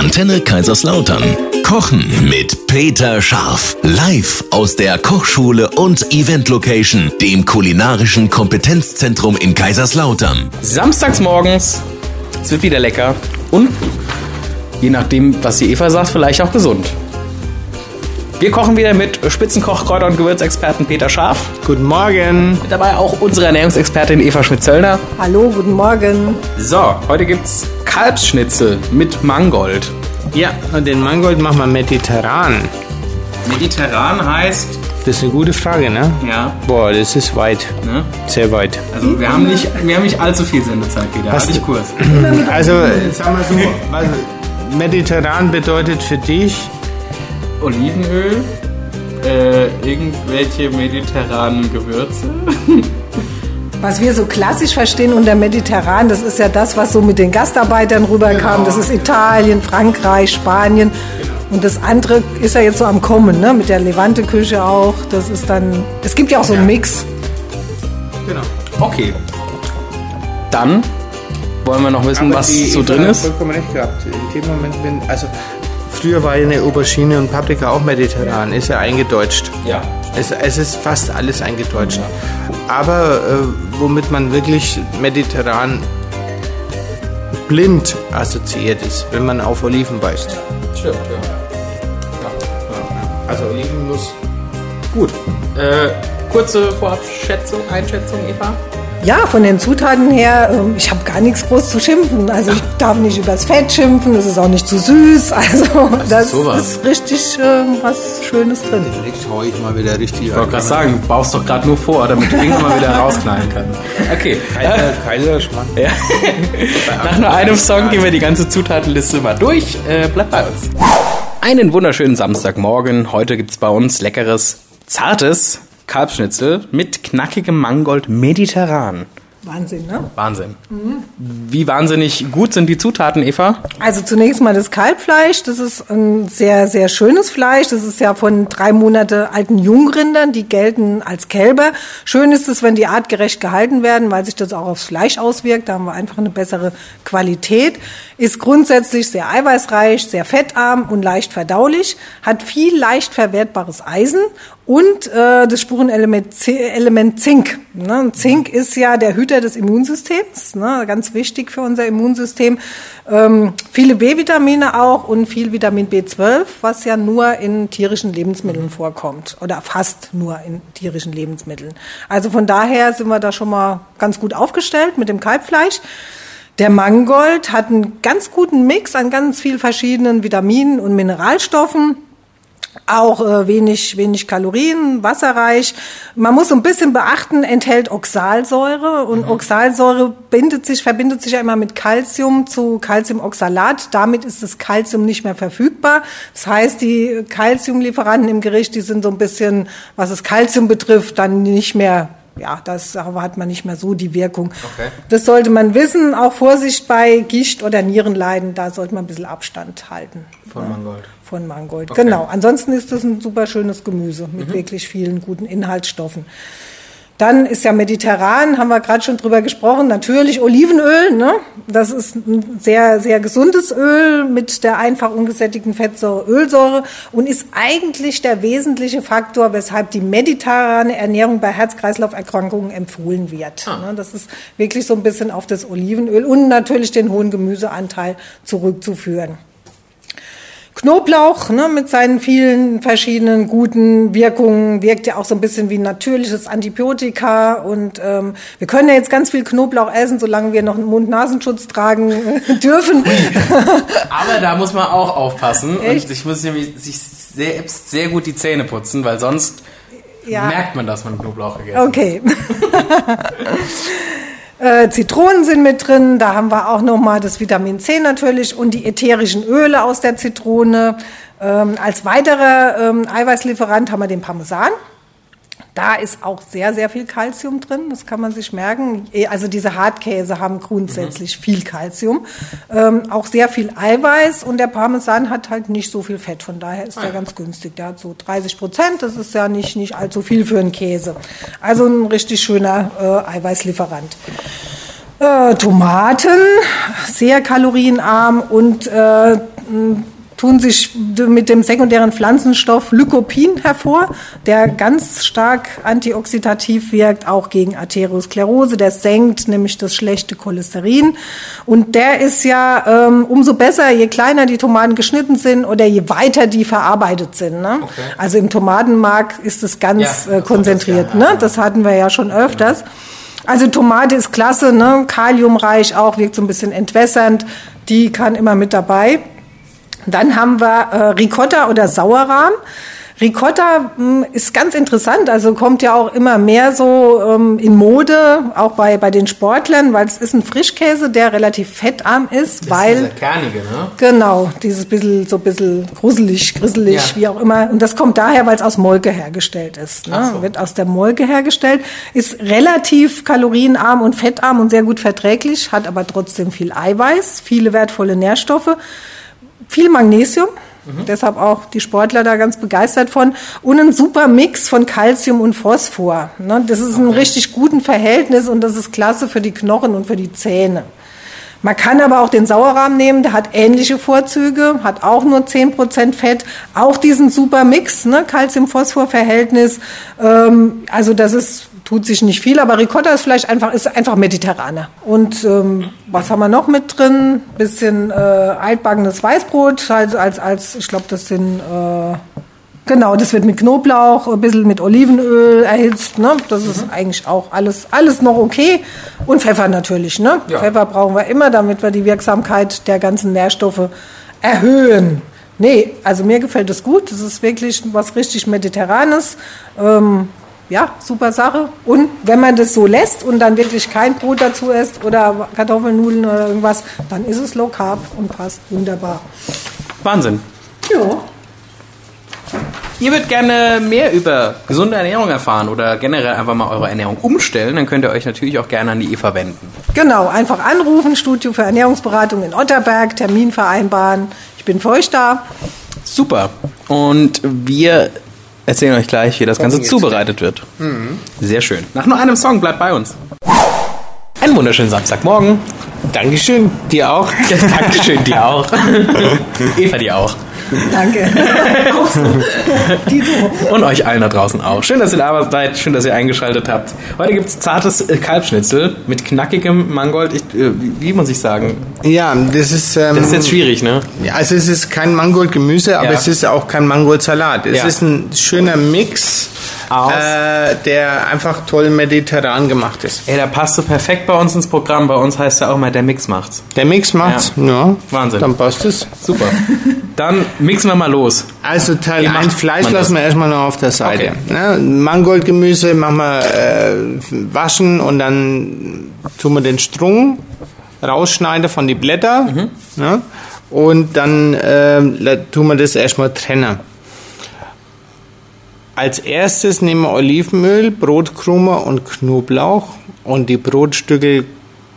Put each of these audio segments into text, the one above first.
Antenne Kaiserslautern. Kochen mit Peter Scharf. Live aus der Kochschule und Event Location, dem kulinarischen Kompetenzzentrum in Kaiserslautern. Samstags morgens. Es wird wieder lecker. Und je nachdem, was die Eva sagt, vielleicht auch gesund. Wir kochen wieder mit Spitzenkoch, Kräuter- und Gewürzexperten Peter Scharf. Guten Morgen. Mit dabei auch unsere Ernährungsexpertin Eva Schmidt-Zöllner. Hallo, guten Morgen. So, heute gibt's Kalbsschnitzel mit Mangold. Ja, und den Mangold machen wir mediterran. Mediterran heißt, Das ist eine gute Frage, ne? ja, Boah, das ist weit. ne? Sehr weit. Also wir haben nicht, wir haben nicht allzu viel Sendezeit, Peter. Was- Halt dich kurz. Also, äh, sag mal so, was, mediterran bedeutet für dich, Olivenöl, äh, irgendwelche mediterranen Gewürze. Was wir so klassisch verstehen unter Mediterran, das ist ja das, was so mit den Gastarbeitern rüberkam. Das ist Italien, Frankreich, Spanien. Und das andere ist ja jetzt so am Kommen, ne? mit der Levante-Küche auch. Das ist dann, es gibt ja auch so einen Mix. genau. Okay. Dann wollen wir noch wissen, Aber was die so drin ist. vollkommen recht gehabt. In dem Moment, wenn, also, früher war ja eine Aubergine und Paprika auch mediterran, ist ja eingedeutscht. Ja. Es, es ist fast alles eingedeutscht. Aber äh, womit man wirklich mediterran blind assoziiert ist, wenn man auf Oliven beißt. Stimmt, ja. Also Olivennuss. Gut. Äh, kurze Vorabschätzung, Einschätzung, Eva? Ja, von den Zutaten her, ähm, ich habe gar nichts groß zu schimpfen. Also ich darf nicht übers Fett schimpfen, es ist auch nicht zu süß. Also das sowas. ist richtig äh, was Schönes drin. Jetzt hau ich mal wieder richtig Ich wollte gerade sagen, du baust doch gerade nur vor, damit du irgendwann mal wieder rausknallen kannst. Okay. Kaiser, Kaiserschmarrn. Ja. Nach nur einem Song gehen wir die ganze Zutatenliste mal durch. Äh, bleibt bei uns. Einen wunderschönen Samstagmorgen. Heute gibt's bei uns leckeres, zartes Kalbschnitzel mit knackigem Mangold mediterran. Wahnsinn, ne? Wahnsinn. Wie wahnsinnig gut sind die Zutaten, Eva? Also zunächst mal das Kalbfleisch. Das ist ein sehr, sehr schönes Fleisch. Das ist ja von drei Monate alten Jungrindern. Die gelten als Kälber. Schön ist es, wenn die artgerecht gehalten werden, weil sich das auch aufs Fleisch auswirkt. Da haben wir einfach eine bessere Qualität. Ist grundsätzlich sehr eiweißreich, sehr fettarm und leicht verdaulich. Hat viel leicht verwertbares Eisen und äh, das Spurenelement Element Zink. Ne? Zink ist ja der Hüter des Immunsystems, ne? ganz wichtig für unser Immunsystem. Ähm, viele B-Vitamine auch und viel Vitamin B12, was ja nur in tierischen Lebensmitteln vorkommt oder fast nur in tierischen Lebensmitteln. Also von daher sind wir da schon mal ganz gut aufgestellt mit dem Kalbfleisch. Der Mangold hat einen ganz guten Mix an ganz viel verschiedenen Vitaminen und Mineralstoffen. Auch äh, wenig, wenig Kalorien, wasserreich. Man muss so ein bisschen beachten, enthält Oxalsäure und Oxalsäure bindet sich, verbindet sich ja immer mit Calcium zu Calciumoxalat. Damit ist das Calcium nicht mehr verfügbar. Das heißt, die Calciumlieferanten im Gericht, die sind so ein bisschen, was das Calcium betrifft, dann nicht mehr ja, das hat man nicht mehr so die Wirkung. Okay. Das sollte man wissen. Auch Vorsicht bei Gicht- oder Nierenleiden, da sollte man ein bisschen Abstand halten. Von Mangold. Von Mangold, Okay. genau. Ansonsten ist das ein super schönes Gemüse mit wirklich vielen guten Inhaltsstoffen. Dann ist ja mediterran, haben wir gerade schon drüber gesprochen, natürlich Olivenöl. Ne? Das ist ein sehr, sehr gesundes Öl mit der einfach ungesättigten Fettsäure Ölsäure und ist eigentlich der wesentliche Faktor, weshalb die mediterrane Ernährung bei Herz-Kreislauf-Erkrankungen empfohlen wird. Ne? Das ist wirklich so ein bisschen auf das Olivenöl und natürlich den hohen Gemüseanteil zurückzuführen. Knoblauch ne, mit seinen vielen verschiedenen guten Wirkungen wirkt ja auch so ein bisschen wie ein natürliches Antibiotika und ähm, wir können ja jetzt ganz viel Knoblauch essen, solange wir noch einen Mund-Nasenschutz tragen äh, dürfen. Aber da muss man auch aufpassen. Echt? Und ich muss nämlich sich sehr, sehr gut die Zähne putzen, weil sonst Ja. merkt man, dass man Knoblauch gegessen hat. Okay. Äh, Zitronen sind mit drin, da haben wir auch nochmal das Vitamin C natürlich und die ätherischen Öle aus der Zitrone. Ähm, als weiterer ähm, Eiweißlieferant haben wir den Parmesan. Da ist auch sehr, sehr viel Kalzium drin, das kann man sich merken. Eh, Also diese Hartkäse haben grundsätzlich viel Kalzium, ähm, auch sehr viel Eiweiß und der Parmesan hat halt nicht so viel Fett, von daher ist der ganz günstig. Der hat so 30 Prozent, das ist ja nicht, nicht allzu viel für einen Käse. Also ein richtig schöner äh, Eiweißlieferant. Äh, Tomaten, sehr kalorienarm und äh, tun sich mit dem sekundären Pflanzenstoff Lycopin hervor, der ganz stark antioxidativ wirkt, auch gegen Arteriosklerose. Der senkt nämlich das schlechte Cholesterin. Und der ist ja ähm, umso besser, je kleiner die Tomaten geschnitten sind oder je weiter die verarbeitet sind. Ne? Okay. Also im Tomatenmark ist es ganz ja, äh, konzentriert. Das, ne? das hatten wir ja schon öfters. Genau. Also Tomate ist klasse, ne? kaliumreich auch, wirkt so ein bisschen entwässernd. Die kann immer mit dabei. Dann haben wir äh, Ricotta oder Sauerrahm. Ricotta mh, hm, ist ganz interessant, also kommt ja auch immer mehr so ähm, in Mode, auch bei, bei den Sportlern, weil es ist ein Frischkäse, der relativ fettarm ist, das weil... Ist kernige, ne? Genau, dieses bisschen, so ein bisschen gruselig, grisselig, ja. wie auch immer. Und das kommt daher, weil es aus Molke hergestellt ist. Ne? So. Wird aus der Molke hergestellt, ist relativ kalorienarm und fettarm und sehr gut verträglich, hat aber trotzdem viel Eiweiß, viele wertvolle Nährstoffe viel Magnesium. Mhm. Deshalb auch die Sportler da ganz begeistert von. Und ein super Mix von Calcium und Phosphor. Ne? Das ist okay. ein richtig guten Verhältnis und das ist klasse für die Knochen und für die Zähne. Man kann aber auch den Sauerrahm nehmen, der hat ähnliche Vorzüge, hat auch nur 10% Fett, auch diesen super Mix, ne, Calcium-Phosphor-Verhältnis. Ähm, also das ist tut sich nicht viel, aber Ricotta ist vielleicht einfach, ist einfach mediterraner. Und ähm, was haben wir noch mit drin? Bisschen äh, altbackenes Weißbrot, also als, als ich glaube, das sind, äh, genau, das wird mit Knoblauch, ein bisschen mit Olivenöl erhitzt. Ne? Das mhm. ist eigentlich auch alles, alles noch okay. Und Pfeffer natürlich. Ne? Ja. Pfeffer brauchen wir immer, damit wir die Wirksamkeit der ganzen Nährstoffe erhöhen. Nee, also mir gefällt es gut. Das ist wirklich was richtig Mediterranes. Ähm, ja, super Sache. Und wenn man das so lässt und dann wirklich kein Brot dazu isst oder Kartoffeln, Nudeln oder irgendwas, dann ist es Low Carb und passt wunderbar. Wahnsinn. Ja. Ihr würdet gerne mehr über gesunde Ernährung erfahren oder generell einfach mal eure Ernährung umstellen, dann könnt ihr euch natürlich auch gerne an die Eva wenden. Genau, einfach anrufen, Studio für Ernährungsberatung in Otterberg, Termin vereinbaren. Ich bin für euch da. Super. Und wir erzählen euch gleich, wie das Ganze zubereitet wird. Mhm. Sehr schön. Nach nur einem Song, bleibt bei uns. Einen wunderschönen Samstagmorgen. Dankeschön, dir auch. Dankeschön, dir auch. Eva, dir auch. Danke. Und euch allen da draußen auch. Schön, dass ihr da seid. Schön, dass ihr eingeschaltet habt. Heute gibt es zartes äh, Kalbschnitzel mit knackigem Mangold. Ich, äh, wie muss ich sagen? Ja, das ist. Ähm, das ist jetzt schwierig, ne? Ja, also es ist kein Mangold-Gemüse, aber ja. es ist auch kein Mangold-Salat. Es ja. ist ein schöner Mix aus. Äh, der einfach toll mediterran gemacht ist. Ey, da passt du perfekt bei uns ins Programm. Bei uns heißt ja auch mal, der Mix macht's. Der Mix macht's, ja. ja. Wahnsinn. Dann passt es. Super. Dann mixen wir mal los. Also Teil ja, 1 Fleisch lassen wir erstmal noch auf der Seite. Okay. Ne? Mangoldgemüse machen wir äh, waschen und dann tun wir den Strung rausschneiden von die Blätter. Mhm. Ne? Und dann äh, tun wir das erstmal trennen. Als erstes nehmen wir Olivenöl, Brotkrume und Knoblauch und die Brotstücke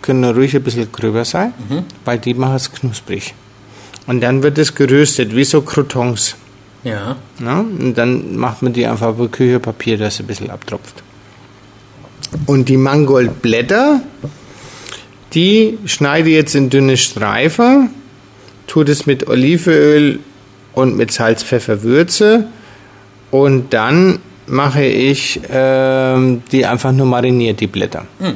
können ruhig ein bisschen gröber sein, mhm. weil die machen es knusprig. Und dann wird es geröstet, wie so Croutons. Ja. ja. Und dann macht man die einfach auf Küchepapier, dass es ein bisschen abtropft. Und die Mangoldblätter, die schneide ich jetzt in dünne Streifen, tue das mit Olivenöl und mit Salz, Pfeffer, Würze und dann mache ich äh, die einfach nur mariniert, die Blätter. Hm.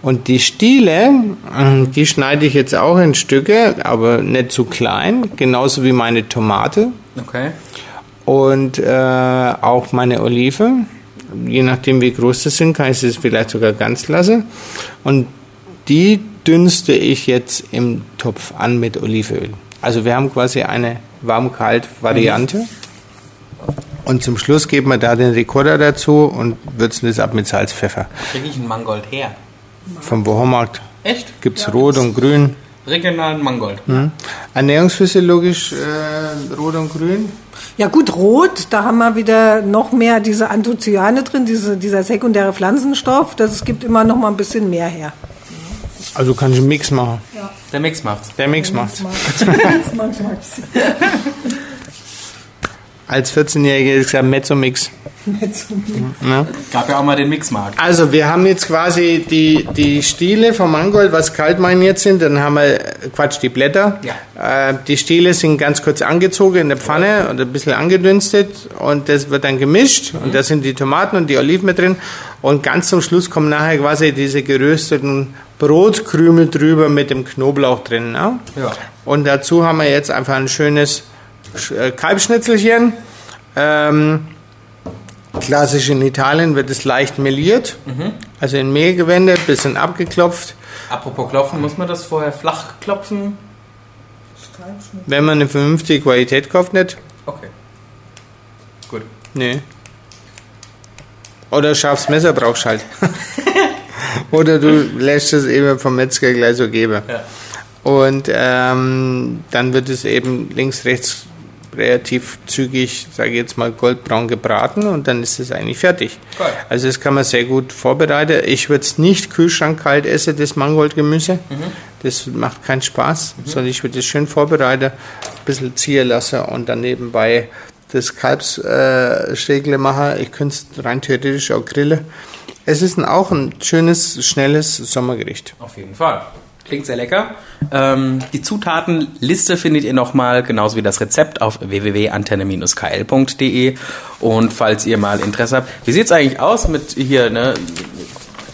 Und die Stiele, äh, die schneide ich jetzt auch in Stücke, aber nicht zu klein, genauso wie meine Tomate. Okay. Und äh, auch meine Olive. Je nachdem, wie groß das sind, kann ich es vielleicht sogar ganz lassen. Und die dünste ich jetzt im Topf an mit Olivenöl. Also wir haben quasi eine warm-kalt-Variante. Mhm. Und zum Schluss geben wir da den Rekorder dazu und würzen das ab mit Salz, Pfeffer. Kriege ich einen Mangold her? Vom Wochenmarkt. Echt? Gibt es ja, rot und grün. Regionalen Mangold. Mhm. Ernährungsphysiologisch äh, rot und grün. Ja gut, rot, da haben wir wieder noch mehr diese Anthocyane drin, diese, dieser sekundäre Pflanzenstoff. Das gibt immer noch mal ein bisschen mehr her. Also kann ich einen Mix machen. Ja. Der Mix macht's. Der Mix macht's. Der Mix macht's. Als 14-Jähriger ist gesagt Mezzo-Mix. Ja. Gab ja auch mal den Mixmarkt. Also wir haben jetzt quasi die, die Stiele vom Mangold, was kalt mariniert sind, dann haben wir, Quatsch, die Blätter. Ja. Äh, die Stiele sind ganz kurz angezogen in der Pfanne und ein bisschen angedünstet und das wird dann gemischt und da sind die Tomaten und die Oliven mit drin und ganz zum Schluss kommen nachher quasi diese gerösteten Brotkrümel drüber mit dem Knoblauch drin. Ne? Ja. Und dazu haben wir jetzt einfach ein schönes Sch- Kalbschnitzelchen. Ähm, Klassisch in Italien wird es leicht meliert, also in Mehl gewendet, bisschen abgeklopft. Apropos klopfen, muss man das vorher flach klopfen? Wenn man eine vernünftige Qualität kauft, nicht? Okay. Gut. Nee. Oder scharfes Messer brauchst halt. Oder du lässt es eben vom Metzger gleich so geben. Ja. Und ähm, dann wird es eben links, rechts relativ zügig, sage ich jetzt mal, goldbraun gebraten und dann ist es eigentlich fertig. Geil. Also das kann man sehr gut vorbereiten. Ich würde es nicht kühlschrankkalt essen, das Mangoldgemüse. Das macht keinen Spaß, sondern ich würde es schön vorbereiten, ein bisschen ziehen lassen und dann nebenbei das Kalbsstegle machen. Ich könnte es rein theoretisch auch grillen. Es ist ein, auch ein schönes, schnelles Sommergericht. Auf jeden Fall. Klingt sehr lecker. Ähm, die Zutatenliste findet ihr nochmal, genauso wie das Rezept auf www.antenne-kl.de. Und falls ihr mal Interesse habt, wie sieht's eigentlich aus mit hier, ne?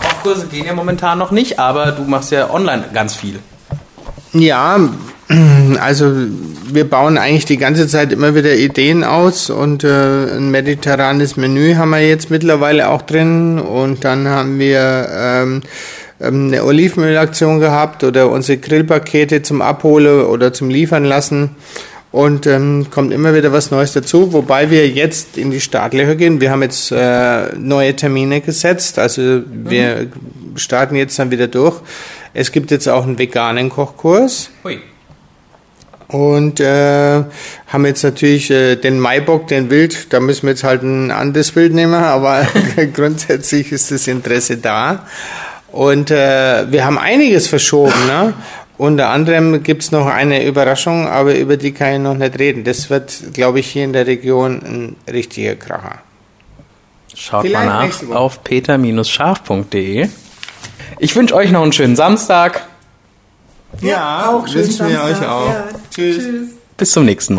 Kochkurse gehen ja momentan noch nicht, aber du machst ja online ganz viel. Ja, also wir bauen eigentlich die ganze Zeit immer wieder Ideen aus und äh, ein mediterranes Menü haben wir jetzt mittlerweile auch drin und dann haben wir ähm, eine Olivenölaktion gehabt oder unsere Grillpakete zum Abholen oder zum Liefern lassen und ähm, kommt immer wieder was Neues dazu, wobei wir jetzt in die Startlöcher gehen. Wir haben jetzt äh, neue Termine gesetzt, also wir starten jetzt dann wieder durch. Es gibt jetzt auch einen veganen Kochkurs. Hui. Und äh, haben jetzt natürlich äh, den Maibock, den Wild, da müssen wir jetzt halt ein anderes Bild nehmen, aber grundsätzlich ist das Interesse da. Und äh, wir haben einiges verschoben. Ne? Unter anderem gibt's noch eine Überraschung, aber über die kann ich noch nicht reden. Das wird, glaube ich, hier in der Region ein richtiger Kracher. Schaut Vielleicht mal nach auf peter-scharf.de. Ich wünsche euch noch einen schönen Samstag. Ja, auch schönen wünschen wir Samstag. euch auch. Ja. Tschüss. Tschüss. Bis zum nächsten Mal.